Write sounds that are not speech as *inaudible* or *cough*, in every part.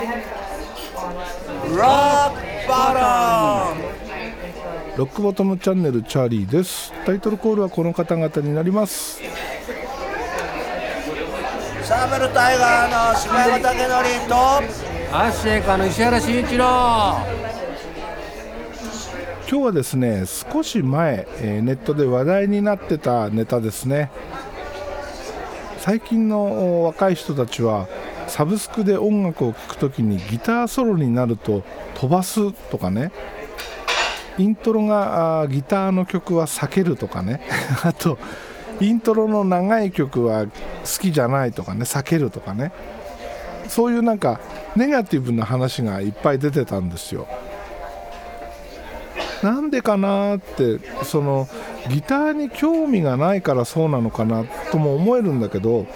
ロックバトンロックボトムチャンネルチャーリーです。タイトルコールはこの方々になります。サーベルタイガーの柴山武則とアッシェイカの石原慎一郎。今日はですね少し前、えーネットで話題になってたネタですね。最近のお若い人たちはサブスクで音楽を聴くときにギターソロになると飛ばすとかね。イントロがギターの曲は避けるとかね。*laughs* あとイントロの長い曲は好きじゃないとかね。避けるとかね。そういうなんかネガティブな話がいっぱい出てたんですよ。なんでかなってそのギターに興味がないからそうなのかなとも思えるんだけど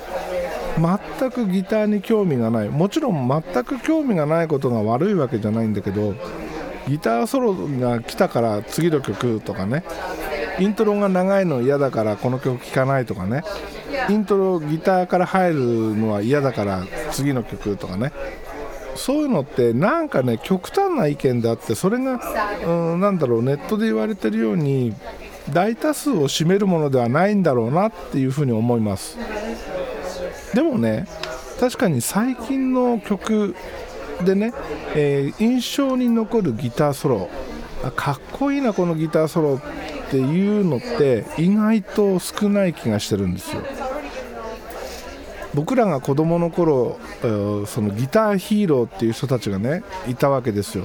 全くギターに興味がない。もちろん全く興味がないことが悪いわけじゃないんだけどギターソロが来たから次の曲とかねイントロが長いの嫌だからこの曲聴かないとかねイントロギターから入るのは嫌だから次の曲とかねそういうのってなんかね極端な意見であってそれが、うん、なだろうネットで言われてるように大多数を占めるものではないんだろうなっていうふうに思います。でもね確かに最近の曲でね、えー印象に残るギターソロあかっこいいなこのギターソロっていうのって意外と少ない気がしてるんですよ。僕らが子供の頃、そのギターヒーローっていう人たちがねいたわけですよ。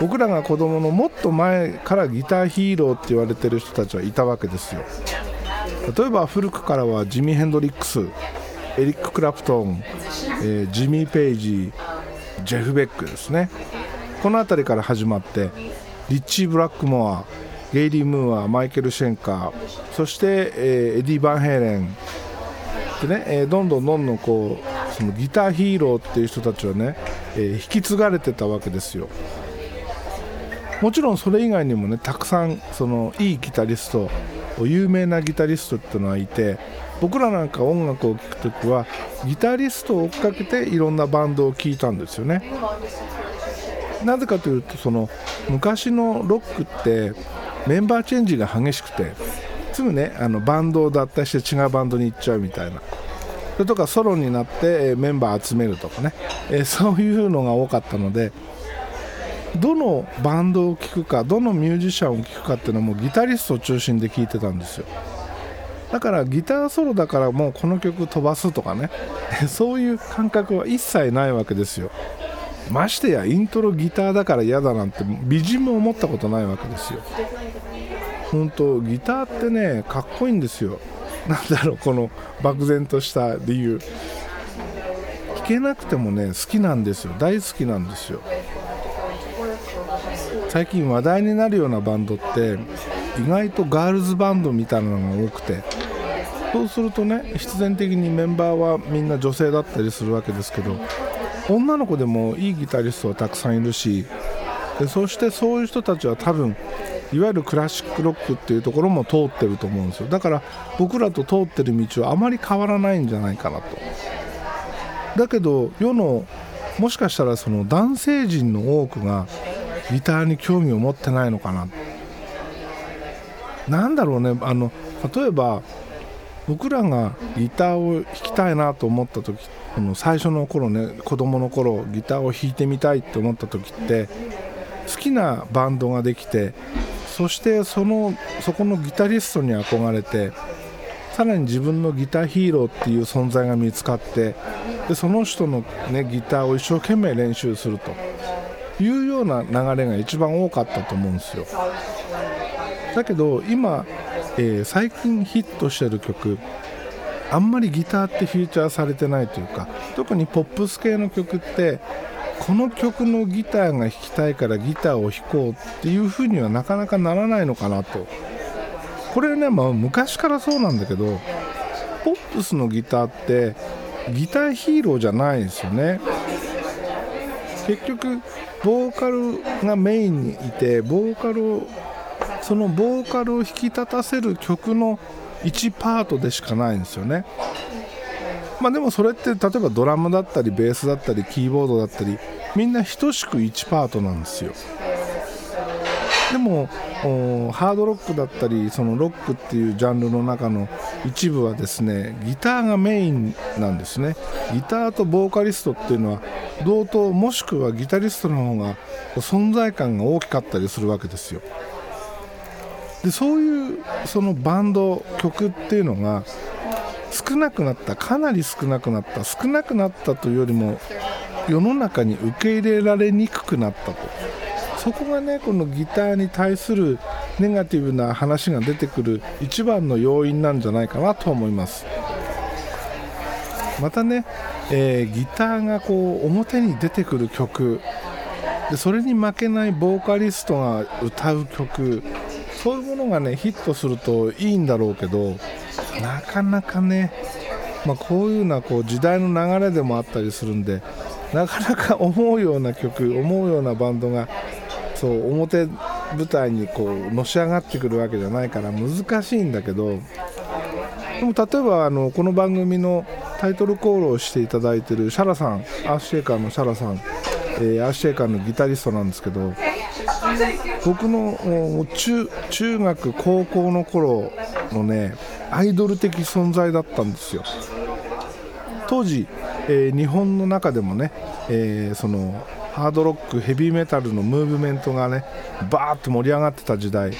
僕らが子供のもっと前からギターヒーローって言われてる人たちはいたわけですよ。例えば古くからはジミー・ヘンドリックスエリック・クラプトン、えージミー・ペイジジェフ・ベックですね。この辺りから始まってリッチー・ブラックモアゲイリー・ムーアマイケル・シェンカーそして、えーエディ・バンヘイレン。でね、えーどんどんどんどんこうそのギターヒーローっていう人たちはね、えー引き継がれてたわけですよ。もちろんそれ以外にもねたくさんそのいいギタリスト有名なギタリストっていうのはいて僕らなんか音楽を聴くときはギタリストを追っかけていろんなバンドを聴いたんですよね。なぜかというとその昔のロックってメンバーチェンジが激しくてすぐねあのバンドを脱退して違うバンドに行っちゃうみたいな。それとかソロになってメンバー集めるとかね、えそういうのが多かったのでどのバンドを聴くかどのミュージシャンを聴くかっていうのはもうギタリストを中心で聴いてたんですよ。だからギターソロだからもうこの曲飛ばすとかね。*laughs* そういう感覚は一切ないわけですよ。ましてやイントロギターだから嫌だなんて微塵も思ったことないわけですよ。本当ギターってねかっこいいんですよ。*laughs* なんだろうこの漠然とした理由。弾けなくてもね好きなんですよ。大好きなんですよ。最近話題になるようなバンドって意外とガールズバンドみたいなのが多くて。そうするとね必然的にメンバーはみんな女性だったりするわけですけど女の子でもいいギタリストはたくさんいるしでそしてそういう人たちは多分いわゆるクラシックロックっていうところも通ってると思うんですよ。だから僕らと通ってる道はあまり変わらないんじゃないかなと。だけど世のもしかしたらその男性陣の多くがギターに興味を持ってないのかな。なんだろうねあの例えば僕らがギターを弾きたいなと思った時この最初の頃ね子供の頃ギターを弾いてみたいって思った時って好きなバンドができてそしてそのそこのギタリストに憧れてさらに自分のギターヒーローっていう存在が見つかってでその人の、ね、ギターを一生懸命練習すると。いうような流れが一番多かったと思うんですよ。だけど今、えー最近ヒットしてる曲あんまりギターってフィーチャーされてないというか特にポップス系の曲ってこの曲のギターが弾きたいからギターを弾こうっていう風にはなかなかならないのかなと。これね、まあ、昔からそうなんだけどポップスのギターってギターヒーローじゃないですよね。結局ボーカルがメインにいてボーカルをそのボーカルを引き立たせる曲の1パートでしかないんですよね。まあでもそれって例えばドラムだったりベースだったりキーボードだったりみんな等しく1パートなんですよ。でもハードロックだったりそのロックっていうジャンルの中の一部はですねギターがメインなんですね。ギターとボーカリストっていうのは同等もしくはギタリストの方が存在感が大きかったりするわけですよ。でそういうそのバンド曲っていうのが少なくなったかなり少なくなった少なくなったというよりも世の中に受け入れられにくくなったと。そこがねこのギターに対するネガティブな話が出てくる一番の要因なんじゃないかなと思います。またね、えー、ギターがこう表に出てくる曲。でそれに負けないボーカリストが歌う曲。そういうものがねヒットするといいんだろうけどなかなかね、まあ、こういうようなこう時代の流れでもあったりするんでなかなか思うような曲思うようなバンドがそう表舞台にこうのし上がってくるわけじゃないから難しいんだけどでも例えばあのこの番組のタイトルコールをしていただいてるシャラさんアーシェーカーのシャラさん、えー、アーシェーカーのギタリストなんですけど僕の中中学高校の頃のねアイドル的存在だったんですよ。当時、えー、日本の中でもね、えー、そのハードロックヘビーメタルのムーブメントがねバーッと盛り上がってた時代。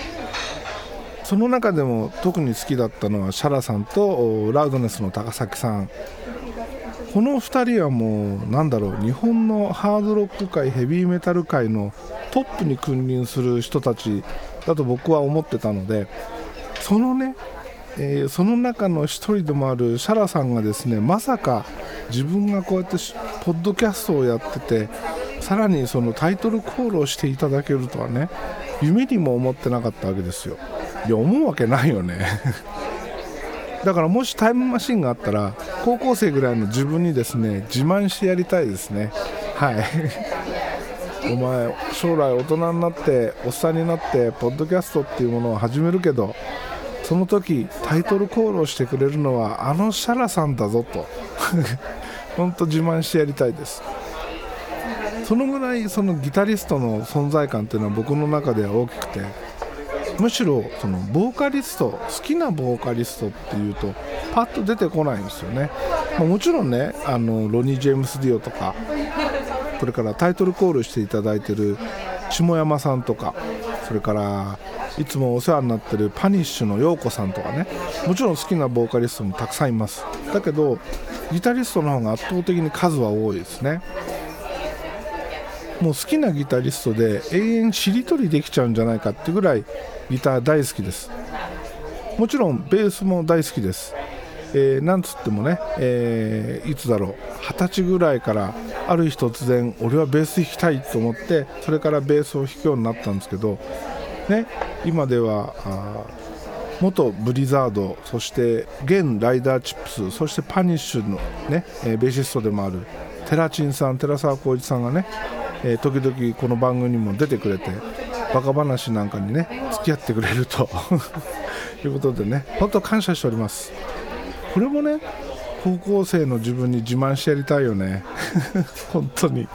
その中でも特に好きだったのはシャラさんとラウドネスの高崎さん。この2人はもうなんだろう日本のハードロック界ヘビーメタル界のトップに君臨する人たちだと僕は思ってたのでそのね、えー、その中の1人でもあるシャラさんがですねまさか自分がこうやってポッドキャストをやっててさらにそのタイトルコールをしていただけるとはね夢にも思ってなかったわけですよ。いや思うわけないよね。*laughs* だからもしタイムマシンがあったら高校生ぐらいの自分にですね自慢してやりたいですね。はい。*laughs* お前将来大人になっておっさんになってポッドキャストっていうものを始めるけどその時タイトルコールをしてくれるのはあのシャラさんだぞと。*laughs* 本当自慢してやりたいです。そのぐらいそのギタリストの存在感っていうのは僕の中では大きくてむしろそのボーカリスト好きなボーカリストっていうとパッと出てこないんですよね、まあ、もちろんねあのロニー・ジェームス・ディオとかそれからタイトルコールしていただいてる下山さんとかそれからいつもお世話になってるパニッシュの陽子さんとかねもちろん好きなボーカリストもたくさんいます。だけどギタリストの方が圧倒的に数は多いですね。もう好きなギタリストで永遠しりとりできちゃうんじゃないかってぐらいギター大好きです。もちろんベースも大好きです、えー、なんつってもね、えー、いつだろう。二十歳ぐらいからある日突然俺はベース弾きたいと思ってそれからベースを弾くようになったんですけど、ね、今では元ブリザードそして現ライダーチップスそしてパニッシュの、ねえ、ベーシストでもあるテラチンさん寺澤浩一さんがねえー、時々この番組にも出てくれてバカ話なんかにね付き合ってくれると。*laughs* いうことでね本当感謝しております。これもね高校生の自分に自慢してやりたいよね。*laughs* 本当に。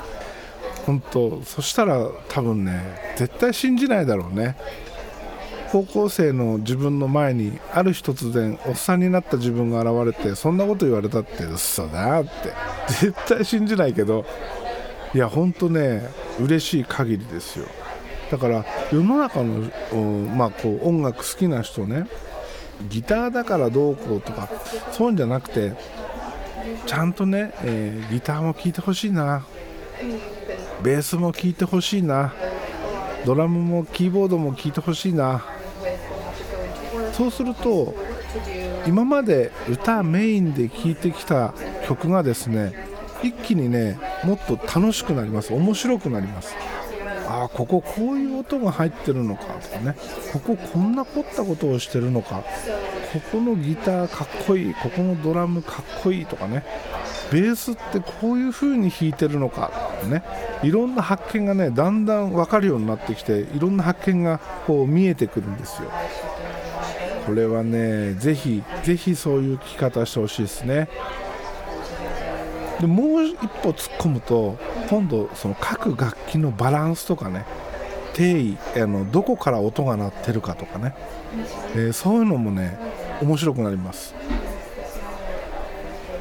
本当そしたら多分ね絶対信じないだろうね。高校生の自分の前にある日突然おっさんになった自分が現れてそんなこと言われたって嘘だって。絶対信じないけどいや本当ね嬉しい限りですよ。だから世の中の、まあ、こう音楽好きな人ねギターだからどうこうとかそういうんじゃなくてちゃんとね、えー、ギターも聴いてほしいな。ベースも聴いてほしいな。ドラムもキーボードも聴いてほしいな。そうすると今まで歌メインで聴いてきた曲がですね一気にねもっと楽しくなります。面白くなります。ああこここういう音が入ってるのか。とかね。こここんな凝ったことをしてるのか。ここのギターかっこいい。ここのドラムかっこいい。とかね。ベースってこういう風に弾いてるのか。とかね。いろんな発見がねだんだん分かるようになってきていろんな発見がこう見えてくるんですよ。これはねぜひぜひそういう聴き方してほしいですね。でもう一歩突っ込むと今度その各楽器のバランスとかね定位あのどこから音が鳴ってるかとかね、えーそういうのもね面白くなります。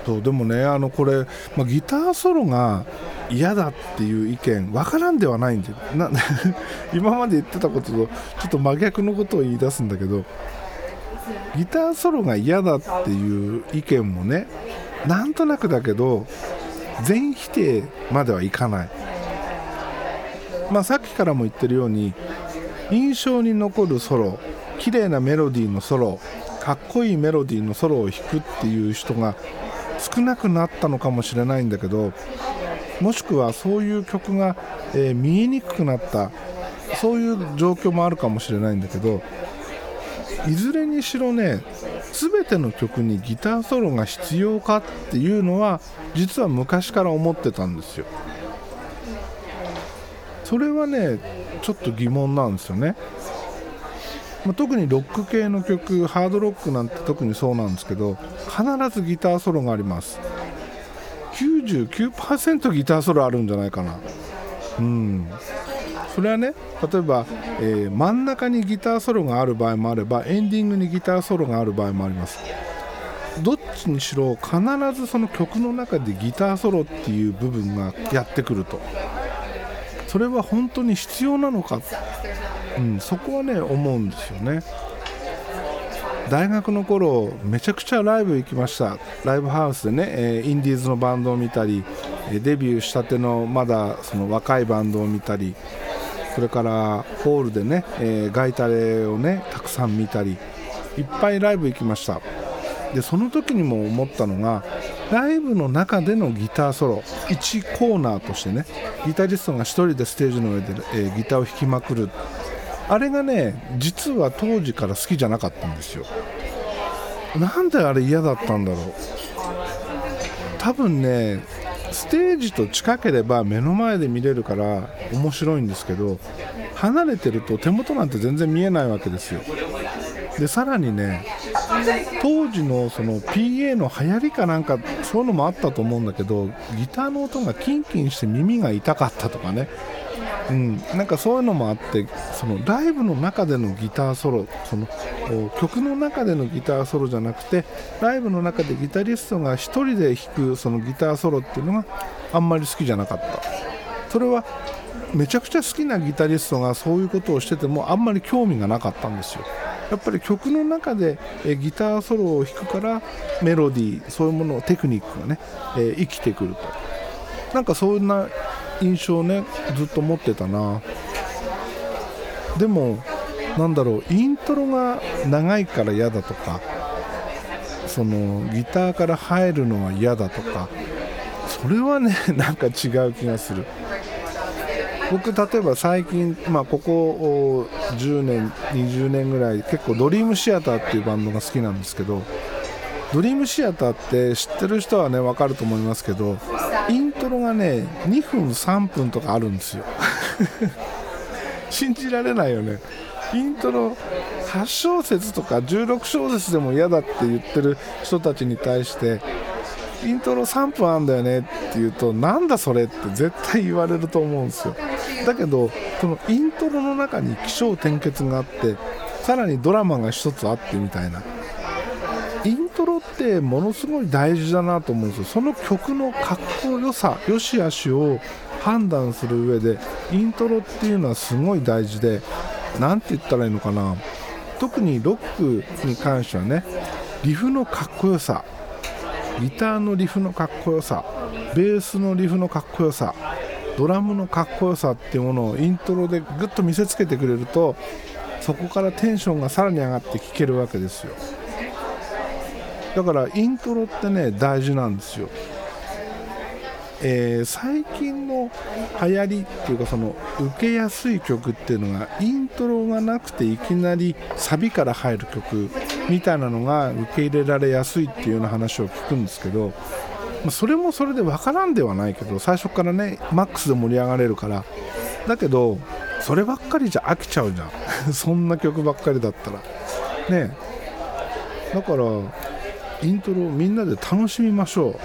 そうでもねあのこれ、まあ、ギターソロが嫌だっていう意見わからんではないんでな *laughs* 今まで言ってたこととちょっと真逆のことを言い出すんだけどギターソロが嫌だっていう意見もねなんとなくだけど全否定まではいかない、まあ、さっきからも言ってるように印象に残るソロ綺麗なメロディーのソロかっこいいメロディーのソロを弾くっていう人が少なくなったのかもしれないんだけどもしくはそういう曲が、えー見えにくくなったそういう状況もあるかもしれないんだけどいずれにしろね全ての曲にギターソロが必要かっていうのは実は昔から思ってたんですよ。それはねちょっと疑問なんですよね、まあ特にロック系の曲ハードロックなんて特にそうなんですけど必ずギターソロがあります。99%ギターソロあるんじゃないかな。うん。それはね例えば、えー真ん中にギターソロがある場合もあればエンディングにギターソロがある場合もあります。どっちにしろ必ずその曲の中でギターソロっていう部分がやってくると。それは本当に必要なのか、うん、そこはね思うんですよね。大学の頃めちゃくちゃライブ行きました。ライブハウスでね、えーインディーズのバンドを見たりデビューしたてのまだその若いバンドを見たり。それからホールでね、えーガイタレをねたくさん見たりいっぱいライブ行きました。でその時にも思ったのがライブの中でのギターソロ1コーナーとしてねギタリストが1人でステージの上で、えーギターを弾きまくる。あれがね実は当時から好きじゃなかったんですよ。なんであれ嫌だったんだろう。多分ねステージと近ければ目の前で見れるから面白いんですけど離れてると手元なんて全然見えないわけですよ。でさらにね当時のその PA の流行りかなんかそういうのもあったと思うんだけどギターの音がキンキンして耳が痛かったとかね。うん、なんかそういうのもあってそのライブの中でのギターソロその曲の中でのギターソロじゃなくてライブの中でギタリストが1人で弾くそのギターソロっていうのがあんまり好きじゃなかった。それはめちゃくちゃ好きなギタリストがそういうことをしててもあんまり興味がなかったんですよ。やっぱり曲の中でギターソロを弾くからメロディーそういうものテクニックがね、え生きてくると。なんかそんな印象をねずっと持ってたな。でもなんだろうイントロが長いから嫌だとかそのギターから入るのは嫌だとかそれはね *laughs* なんか違う気がする。僕例えば最近、まあ、ここ10年20年ぐらい結構ドリームシアターっていうバンドが好きなんですけどドリームシアターって知ってる人はね分かると思いますけどトロがね2分3分とかあるんですよ。*laughs* 信じられないよね。イントロ8小節とか16小節でも嫌だって言ってる人たちに対してイントロ3分あんだよねって言うとなんだそれって絶対言われると思うんですよ。だけどそのイントロの中に起承転結があってさらにドラマが一つあってみたいな。イントロってものすごい大事だなと思うんですよ。その曲のかっこよさ良し悪しを判断する上でイントロっていうのはすごい大事で何て言ったらいいのかな。特にロックに関してはねリフのかっこよさギターのリフのかっこよさベースのリフのかっこよさドラムのかっこよさっていうものをイントロでぐっと見せつけてくれるとそこからテンションがさらに上がって聴けるわけですよ。だからイントロってね大事なんですよ、えー最近の流行りっていうかその受けやすい曲っていうのがイントロがなくていきなりサビから入る曲みたいなのが受け入れられやすいっていうような話を聞くんですけどそれもそれで分からんではないけど最初からねマックスで盛り上がれるから。だけどそればっかりじゃ飽きちゃうじゃん。*laughs* そんな曲ばっかりだったら。ね。だからイントロをみんなで楽しみましょう。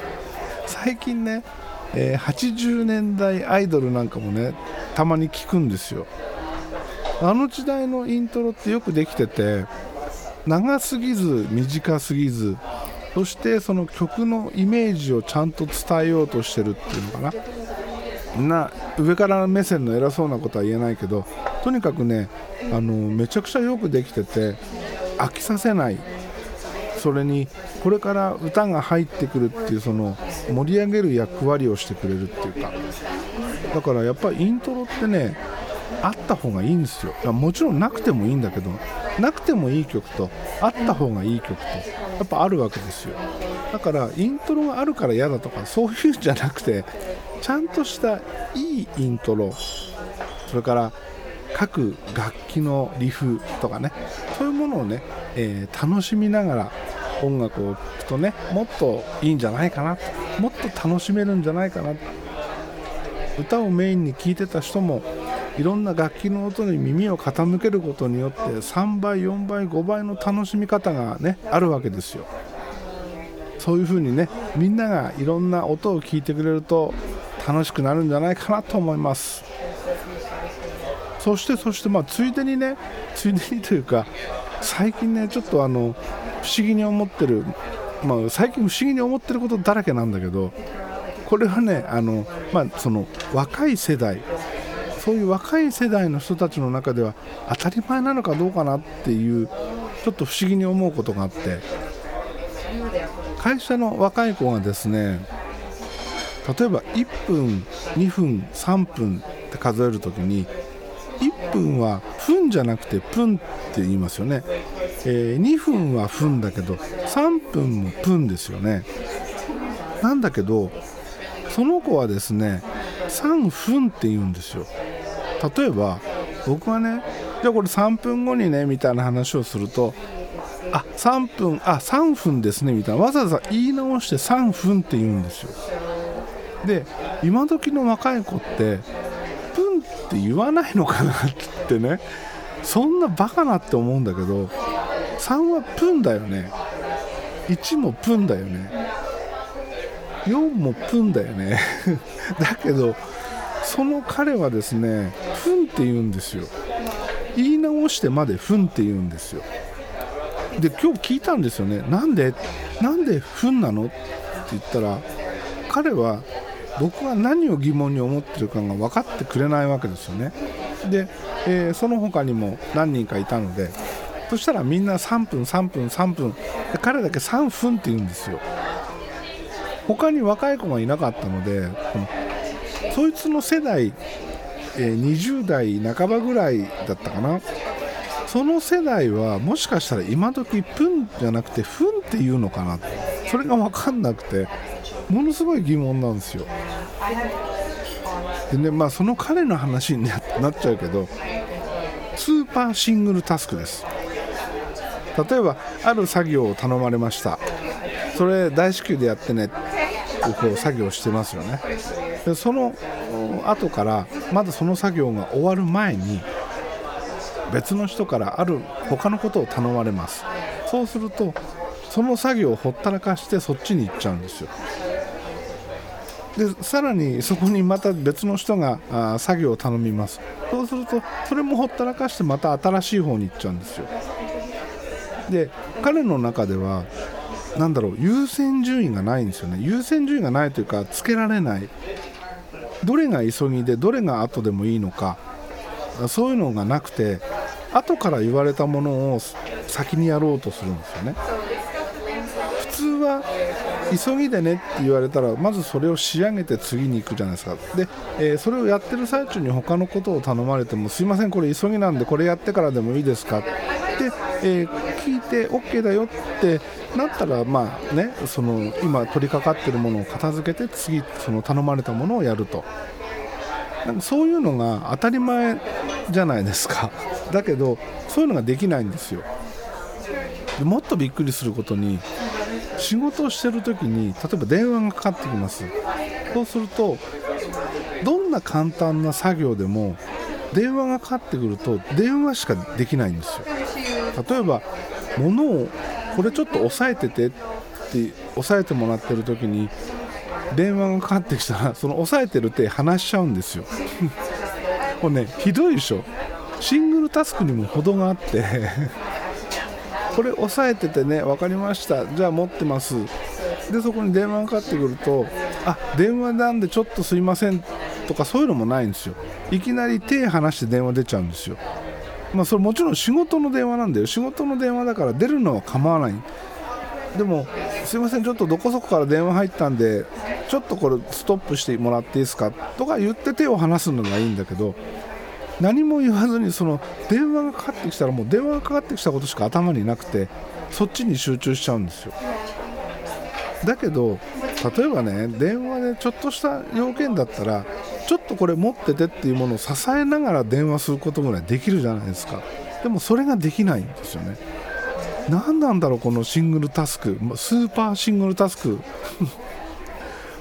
*laughs* 最近ね、えー80年代アイドルなんかもねたまに聞くんですよ。あの時代のイントロってよくできてて長すぎず短すぎずそしてその曲のイメージをちゃんと伝えようとしてるっていうのかな。な上から目線の偉そうなことは言えないけどとにかくねあのめちゃくちゃよくできてて飽きさせない。それにこれから歌が入ってくるっていうその盛り上げる役割をしてくれるっていうか。だからやっぱりイントロってねあった方がいいんですよ。もちろんなくてもいいんだけどなくてもいい曲とあった方がいい曲とやっぱあるわけですよ。だからイントロがあるから嫌だとかそういうんじゃなくてちゃんとしたいいイントロそれから各楽器のリフとかねそういうものをね、えー楽しみながら音楽を聴くとねもっといいんじゃないかなもっと楽しめるんじゃないかな。歌をメインに聴いてた人もいろんな楽器の音に耳を傾けることによって3倍4倍5倍の楽しみ方がねあるわけですよ。そういう風にねみんながいろんな音を聞いてくれると楽しくなるんじゃないかなと思います。そしてそしてまあついでにねついでにというか最近ねちょっとあの不思議に思ってるまあ最近不思議に思ってることだらけなんだけどこれはねあのまあその若い世代そういう若い世代の人たちの中では当たり前なのかどうかなっていうちょっと不思議に思うことがあって会社の若い子がですね例えば1分2分3分って数えるときに1分は分じゃなくてプンって言いますよね、えー2分は分だけど3分もプンですよね。なんだけどその子はですね3分って言うんですよ。例えば僕はねじゃあこれ3分後にねみたいな話をするとあ3分あ3分ですねみたいな。わざわざ言い直して3分って言うんですよ。で今時の若い子ってって言わないのかなってね。そんなバカなって思うんだけど3はプンだよね。1もプンだよね。4もプンだよね。*laughs* だけどその彼はですねフンって言うんですよ。言い直してまでフンって言うんですよ。で今日聞いたんですよね。なんでなんでフンなの？って言ったら彼は僕が何を疑問に思ってるかが分かってくれないわけですよね。で、えーその他にも何人かいたのでそしたらみんな3分3分3分で彼だけ3分って言うんですよ。他に若い子がいなかったのでこのそいつの世代、え20代半ばぐらいだったかな。その世代はもしかしたら今時プンじゃなくてフンっていうのかな。それが分かんなくてものすごい疑問なんですよ。でねまあその彼の話になっちゃうけどスーパーシングルタスクです。例えばある作業を頼まれました。それ大至急でやってねってこう作業してますよね。でその後からまだその作業が終わる前に別の人からある他のことを頼まれます。そうするとその作業をほったらかしてそっちに行っちゃうんですよ。でさらにそこにまた別の人があ作業を頼みます。そうするとそれもほったらかしてまた新しい方に行っちゃうんですよ。で彼の中ではなんだろう優先順位がないんですよね。優先順位がないというかつけられない。どれが急ぎでどれが後でもいいのか。そういうのがなくて後から言われたものを先にやろうとするんですよね。は急ぎでねって言われたらまずそれを仕上げて次に行くじゃないですか。で、えーそれをやってる最中に他のことを頼まれてもすいませんこれ急ぎなんでこれやってからでもいいですか。って、えー聞いて OK だよってなったらまあねその今取り掛かってるものを片付けて次その頼まれたものをやると。なんかそういうのが当たり前じゃないですか。*laughs* だけどそういうのができないんですよ。もっとびっくりすることに仕事をしてる時に例えば電話がかかってきます。そうするとどんな簡単な作業でも電話がかかってくると電話しかできないんですよ。例えば物をこれちょっと押さえててって押さえてもらってる時に電話がかかってきたらその押さえてる手離しちゃうんですよ。*laughs* これねひどいでしょ。シングルタスクにも程があって。これ押さえててね分かりました。じゃあ持ってます。でそこに電話がかかってくるとあ電話なんでちょっとすいませんとかそういうのもないんですよ。いきなり手離して電話出ちゃうんですよ。まあそれもちろん仕事の電話なんだよ。仕事の電話だから出るのは構わない。でもすいませんちょっとどこそこから電話入ったんでちょっとこれストップしてもらっていいですかとか言って手を離すのがいいんだけど何も言わずにその電話がかかってきたらもう電話がかかってきたことしか頭になくてそっちに集中しちゃうんですよ。だけど例えばね電話でちょっとした要件だったらちょっとこれ持っててっていうものを支えながら電話することぐらいできるじゃないですか。でもそれができないんですよね。何なんだろうこのシングルタスク。スーパーシングルタスク。*laughs*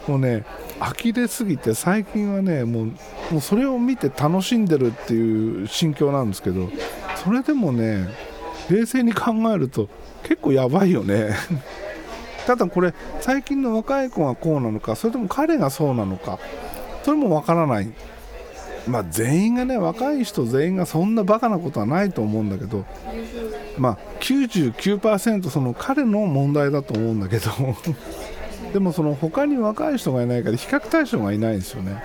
もうね呆れすぎて最近はねもうもうそれを見て楽しんでるっていう心境なんですけどそれでもね冷静に考えると結構やばいよね。*laughs* ただこれ最近の若い子がこうなのかそれとも彼がそうなのかそれもわからない。まあ全員がね若い人全員がそんなバカなことはないと思うんだけどまあ99%その彼の問題だと思うんだけど。でもその他に若い人がいないから比較対象がいないんですよね。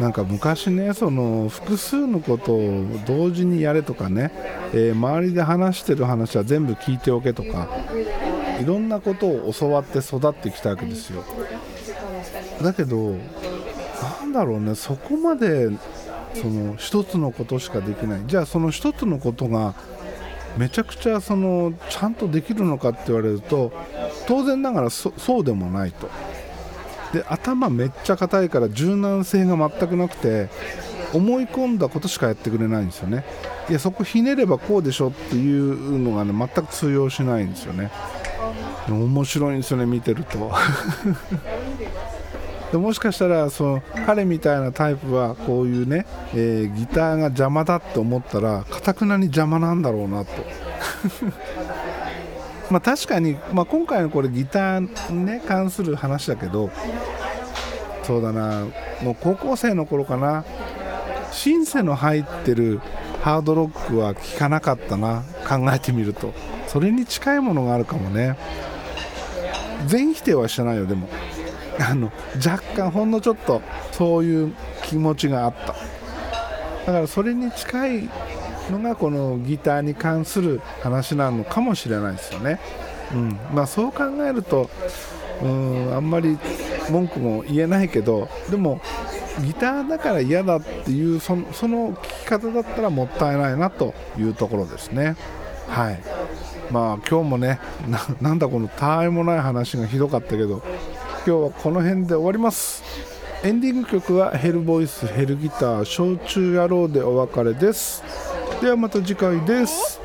なんか昔ねその複数のことを同時にやれとかね、えー周りで話してる話は全部聞いておけとかいろんなことを教わって育ってきたわけですよ。だけどなんだろうねそこまでその一つのことしかできない。じゃあその一つのことがめちゃくちゃそのちゃんとできるのかって言われると当然ながらそうでもないと。で頭めっちゃ硬いから柔軟性が全くなくて思い込んだことしかやってくれないんですよね。いやそこひねればこうでしょっていうのがね全く通用しないんですよね。面白いんですよね見てると。*laughs* でもしかしたらその彼みたいなタイプはこういうね、えーギターが邪魔だって思ったらかたくなに邪魔なんだろうなと。まあ確かに、まあ、今回のこれギターにね関する話だけどそうだなもう高校生の頃かなシンセの入ってるハードロックは聴かなかったな考えてみると。それに近いものがあるかもね。全否定はしてないよでも。あの若干ほんのちょっとそういう気持ちがあった。だからそれに近いのがこのギターに関する話なのかもしれないですよね、うん。まあ、そう考えるとうんあんまり文句も言えないけどでもギターだから嫌だっていうそのその聞き方だったらもったいないなというところですね。はい。まあ今日もねななんだこのたわいもない話がひどかったけど今日はこの辺で終わります。エンディング曲はヘルボイスヘルギター焼酎野郎でお別れです。ではまた次回です。